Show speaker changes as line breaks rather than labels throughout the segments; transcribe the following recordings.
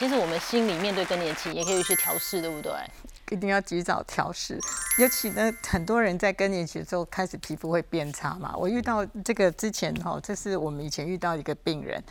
其实我们心里面对更年期也可以有一些调试，对不对？
一定要及早调试，尤其呢，很多人在更年期之后开始皮肤会变差嘛。我遇到这个之前哈，这是我们以前遇到一个病人。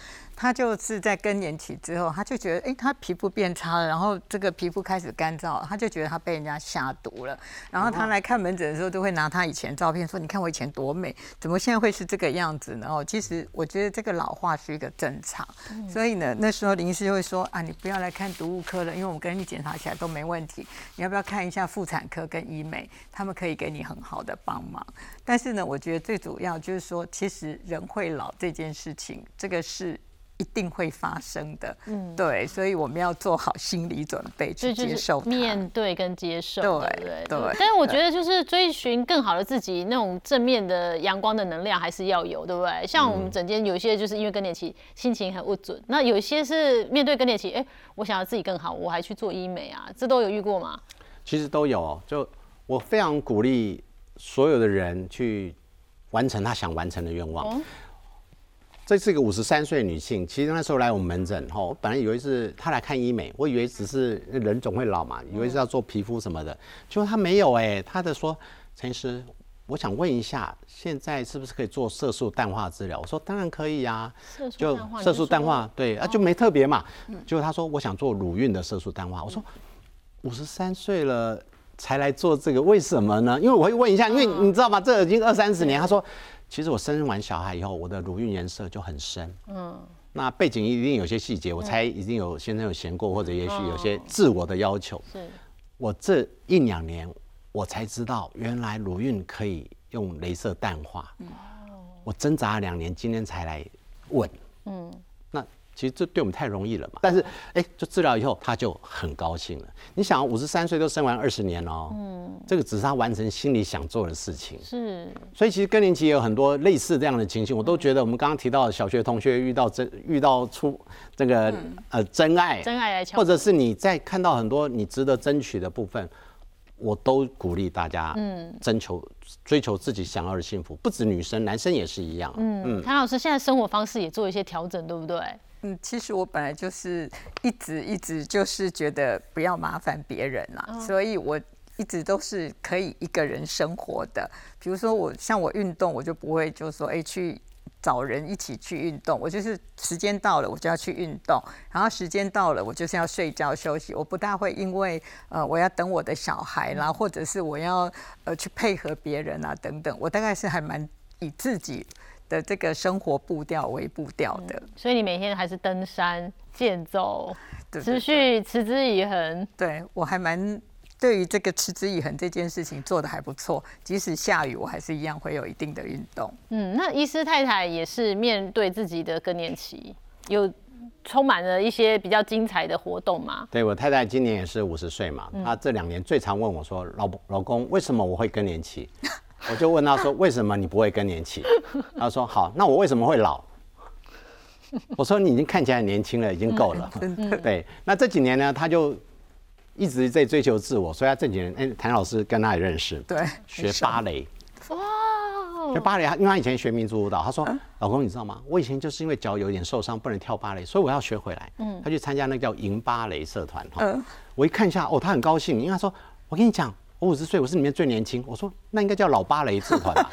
他就是在更年期之后，他就觉得，哎，他皮肤变差了，然后这个皮肤开始干燥，他就觉得他被人家下毒了。然后他来看门诊的时候，都会拿他以前照片说：“你看我以前多美，怎么现在会是这个样子呢？”哦，其实我觉得这个老化是一个正常。所以呢，那时候林医师就会说：“啊，你不要来看毒物科了，因为我们跟你检查起来都没问题。你要要不要看一下妇产科跟医美？他们可以给你很好的帮忙。”但是呢，我觉得最主要就是说，其实人会老这件事情，这个是。一定会发生的，嗯，对，所以我们要做好心理准备去接受、
面对跟接受，
对对对。
但是我觉得，就是追寻更好的自己，那种正面的阳光的能量还是要有，对不对？像我们整间有一些就是因为更年期心情很不准，那有一些是面对更年期，哎，我想要自己更好，我还去做医美啊，这都有遇过吗？
其实都有，就我非常鼓励所有的人去完成他想完成的愿望。这是一个五十三岁女性，其实那时候来我们门诊，哈，我本来以为是她来看医美，我以为只是人总会老嘛，以为是要做皮肤什么的，结果她没有哎，她的说陈医师，我想问一下，现在是不是可以做色素淡化治疗？我说当然可以呀，
就
色素淡化，对啊，就没特别嘛。结果她说我想做乳晕的色素淡化，我说五十三岁了才来做这个，为什么呢？因为我会问一下，因为你知道吗？这已经二三十年，他说。其实我生完小孩以后，我的乳晕颜色就很深。嗯，那背景一定有些细节，我猜一定有先生有嫌过，或者也许有些自我的要求。是，我这一两年我才知道，原来乳晕可以用镭射淡化。哦，我挣扎了两年，今天才来问。嗯。其实这对我们太容易了嘛，但是哎，就治疗以后他就很高兴了。你想，五十三岁都生完二十年哦，嗯，这个只是他完成心里想做的事情。是，所以其实更年期也有很多类似这样的情形，我都觉得我们刚刚提到小学同学遇到真遇到出这个呃真爱，
真爱来
或者是你在看到很多你值得争取的部分，我都鼓励大家嗯，征求追求自己想要的幸福，不止女生，男生也是一样。
嗯。嗯，谭老师现在生活方式也做一些调整，对不对？
嗯，其实我本来就是一直一直就是觉得不要麻烦别人啦，所以我一直都是可以一个人生活的。比如说我像我运动，我就不会就说哎去找人一起去运动，我就是时间到了我就要去运动，然后时间到了我就是要睡觉休息。我不大会因为呃我要等我的小孩啦，或者是我要呃去配合别人啊等等，我大概是还蛮以自己。的这个生活步调为步调的，
所以你每天还是登山、健走，持续持之以恒。
对我还蛮对于这个持之以恒这件事情做的还不错，即使下雨，我还是一样会有一定的运动。
嗯，那医师太太也是面对自己的更年期，有充满了一些比较精彩的活动吗？
对我太太今年也是五十岁嘛，她这两年最常问我说：“老老公，为什么我会更年期？”我就问他说：“为什么你不会更年期？”他说：“好，那我为什么会老？” 我说：“你已经看起来很年轻了，已经够了。”对，那这几年呢，他就一直在追求自我，所以他这几年，哎，谭老师跟他也认识，
对，
学芭蕾。哇！学芭蕾，他因为他以前学民族舞蹈，他说：“老公，你知道吗？我以前就是因为脚有点受伤，不能跳芭蕾，所以我要学回来。”嗯，他去参加那个叫银芭蕾社团。哈，我一看一下，哦，他很高兴，因为他说：“我跟你讲。”我五十岁，我是里面最年轻。我说那应该叫老芭蕾社团吧，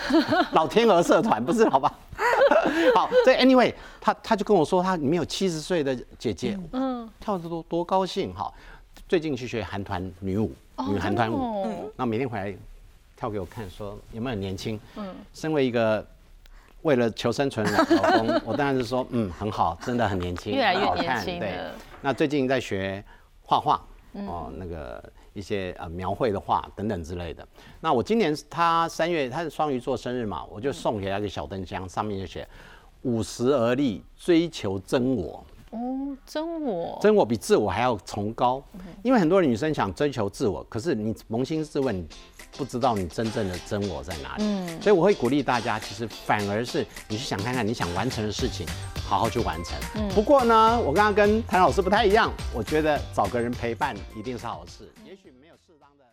老天鹅社团不是？好吧。好，这 anyway，他他就跟我说，他里面有七十岁的姐姐，嗯，跳得多多高兴哈。最近去学韩团女舞，女韩团舞，那每天回来跳给我看，说有没有很年轻？嗯，身为一个为了求生存的老公，我当然是说，嗯，很好，真的很年轻，
越来越年轻。
对，那最近在学画画，哦，那个。一些呃描绘的画等等之类的。那我今年他三月他是双鱼座生日嘛，我就送给他一个小灯箱，上面就写“五十而立，追求真我”。
哦，真我，
真我比自我还要崇高。因为很多女生想追求自我，可是你扪心自问，不知道你真正的真我在哪里。嗯，所以我会鼓励大家，其实反而是你去想看看你想完成的事情，好好去完成。嗯，不过呢，我刚刚跟谭老师不太一样，我觉得找个人陪伴一定是好事。也许没有适当的。